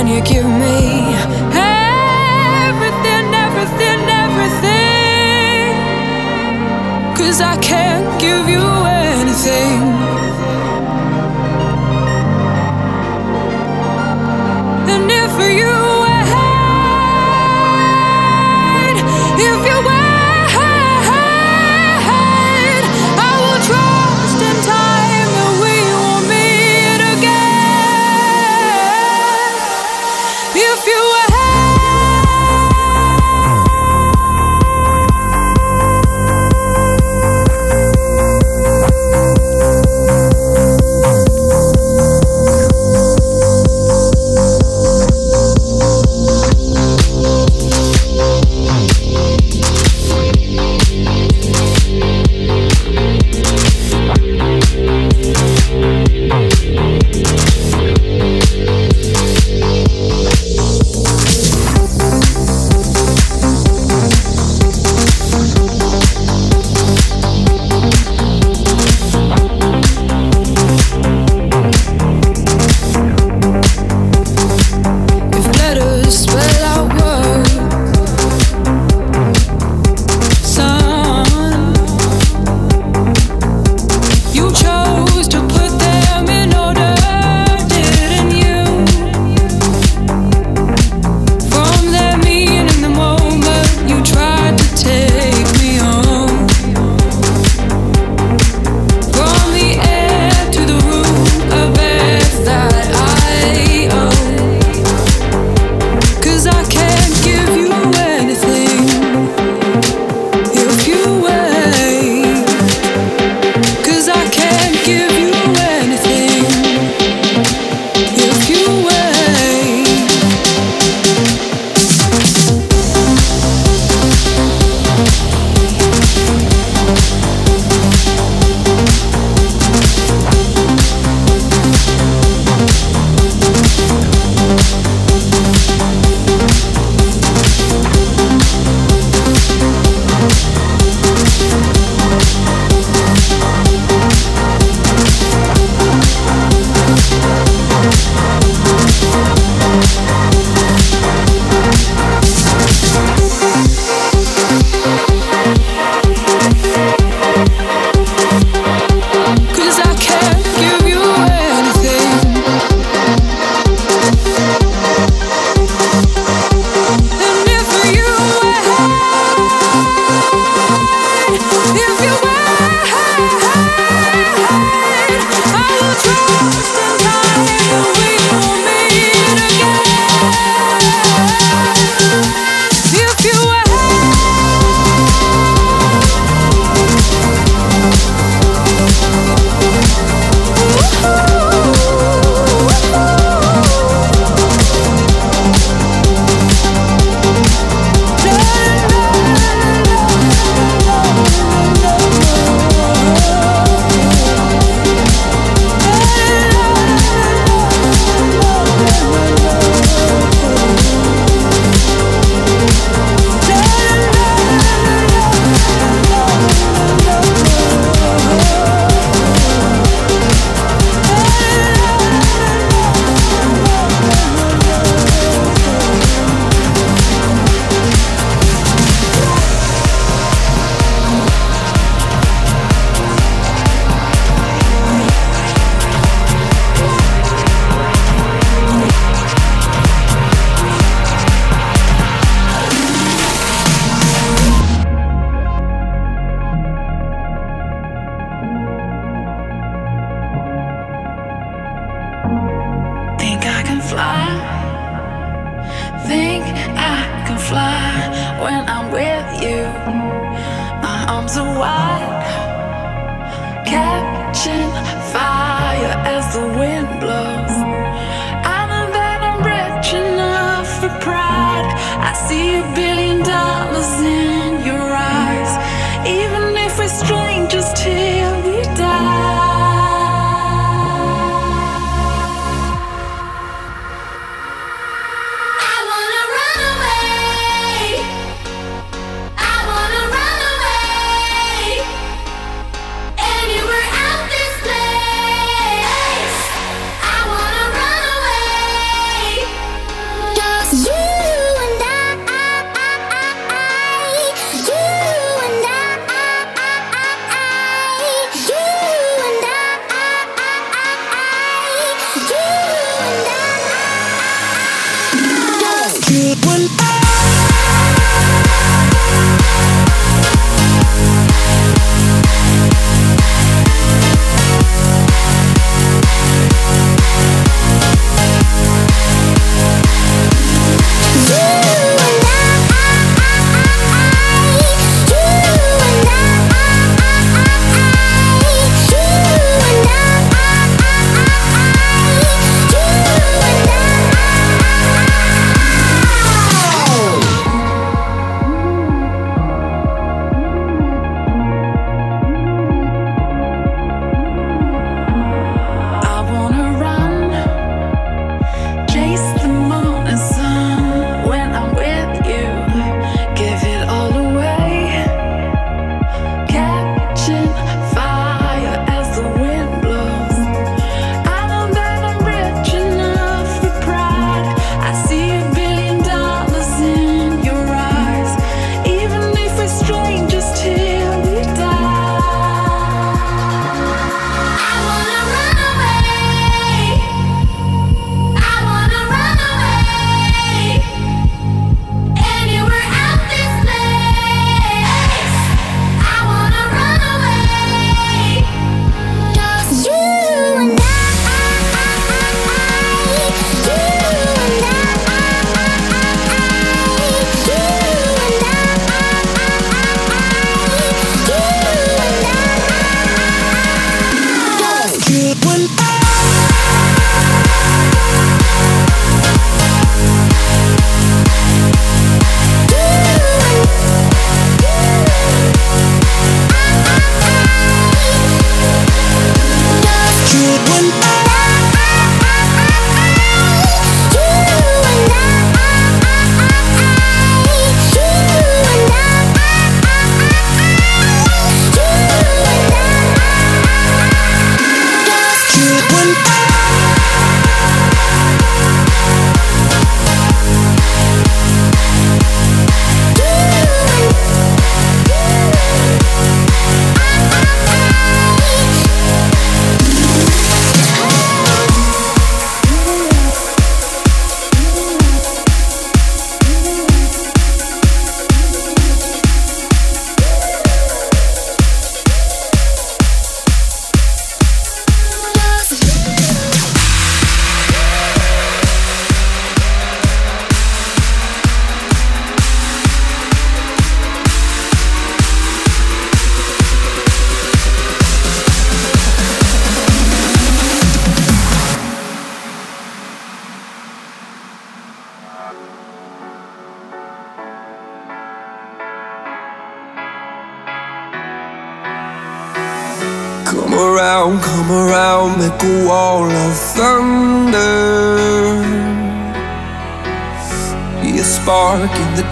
Can you give me everything, everything, everything? Cause I can't give you think I can fly when I'm with you. My arms are wide, catching fire as the wind blows. I know that I'm rich enough for pride. I see a billion dollars in.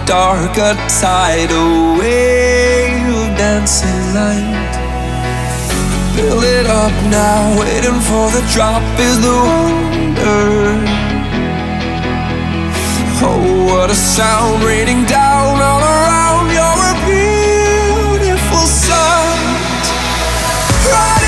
Dark, a tidal wave of dancing light. Build it up now, waiting for the drop is the wonder. Oh, what a sound raining down all around. You're a beautiful sight. Riding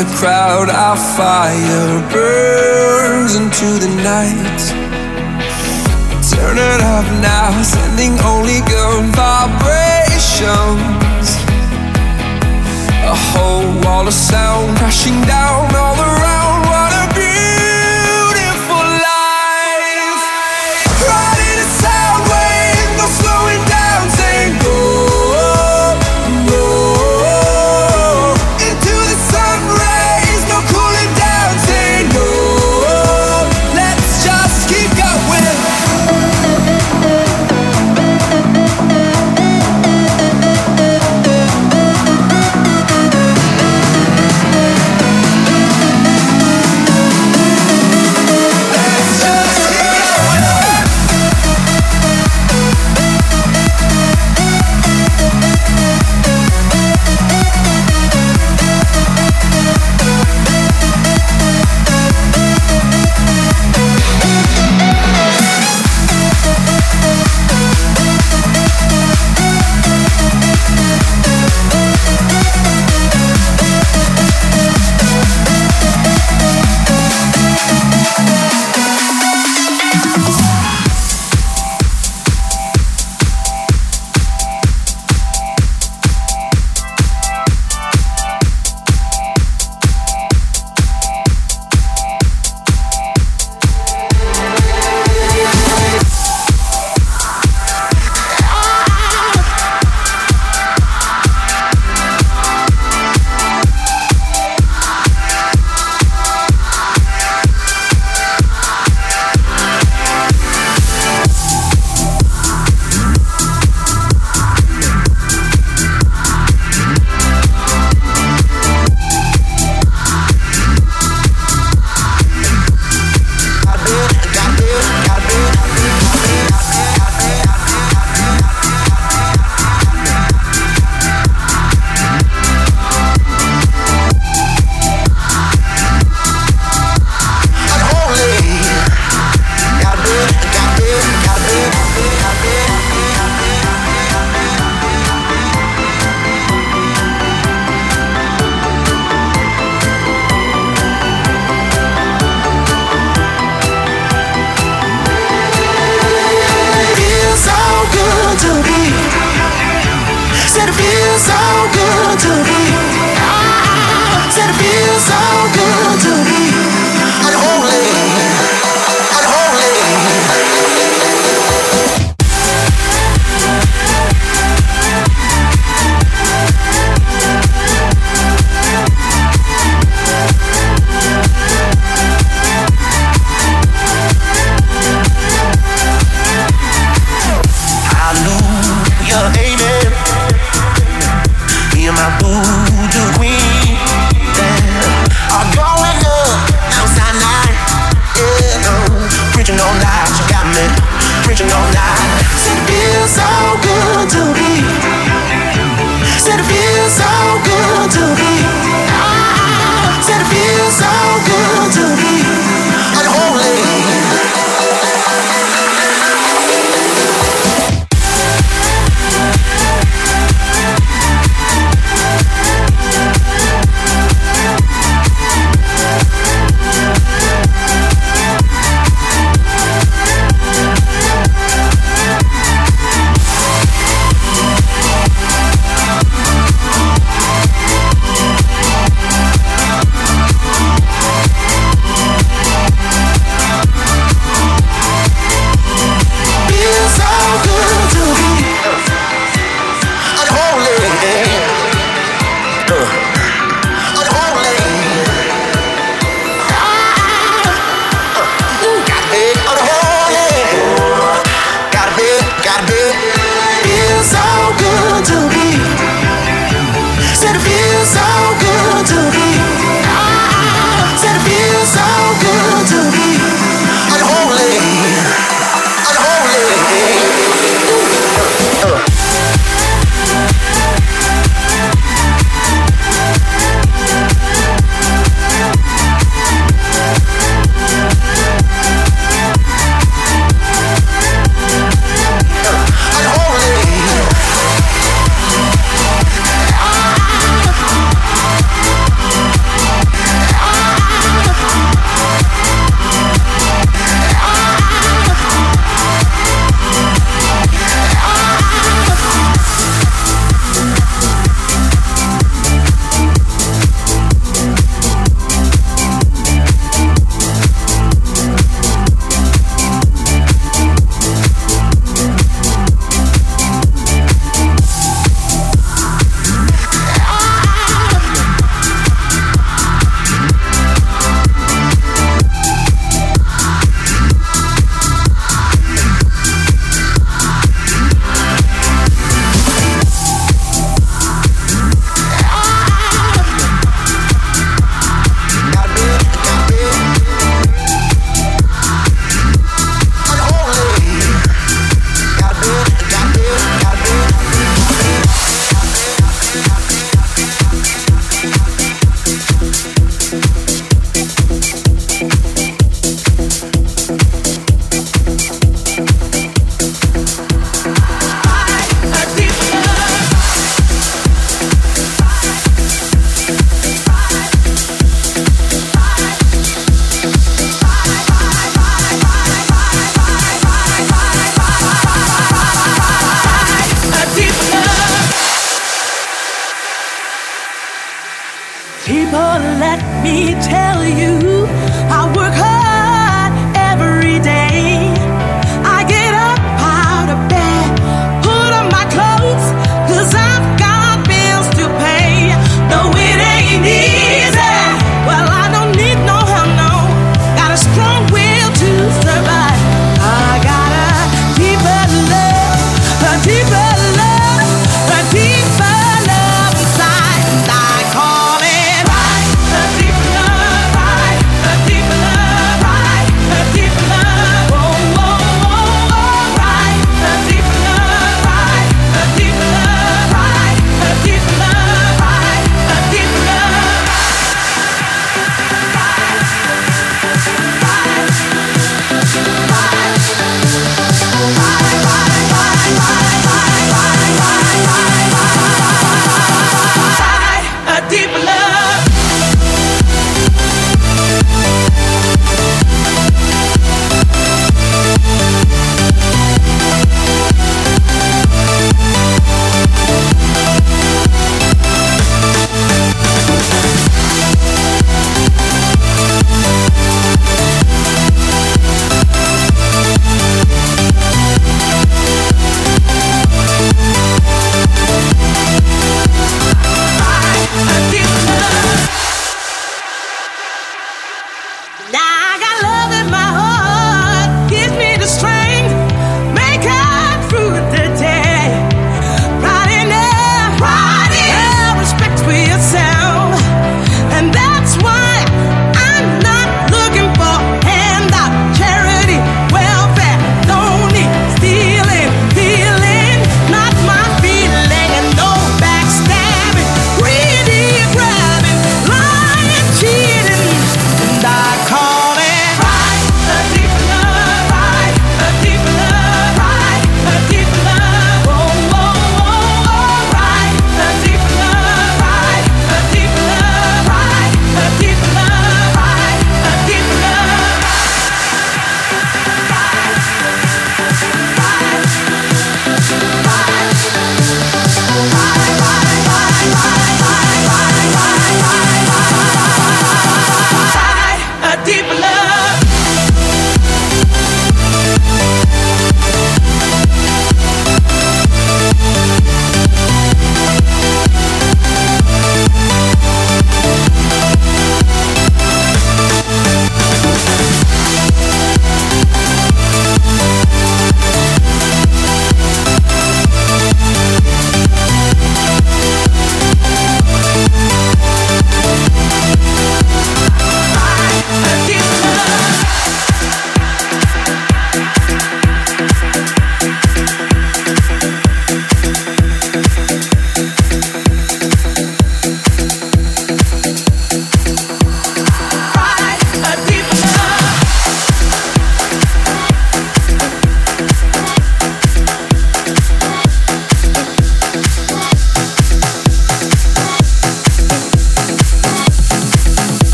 the crowd, our fire burns into the night. Turn it up now, sending only good vibrations. A whole wall of sound crashing down all around. 두고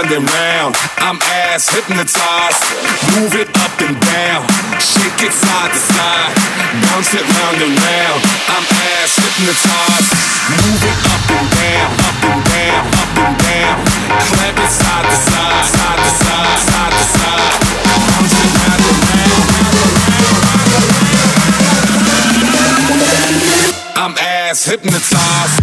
round and round. I'm ass hypnotized. Move it up and down. Shake it side to side. Bounce it round and round. I'm ass hypnotized. Move it up and down, up and down, up and down. Clap it side to side, side to side, side to side. Bounce it round and round. I'm ass hypnotized.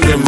and them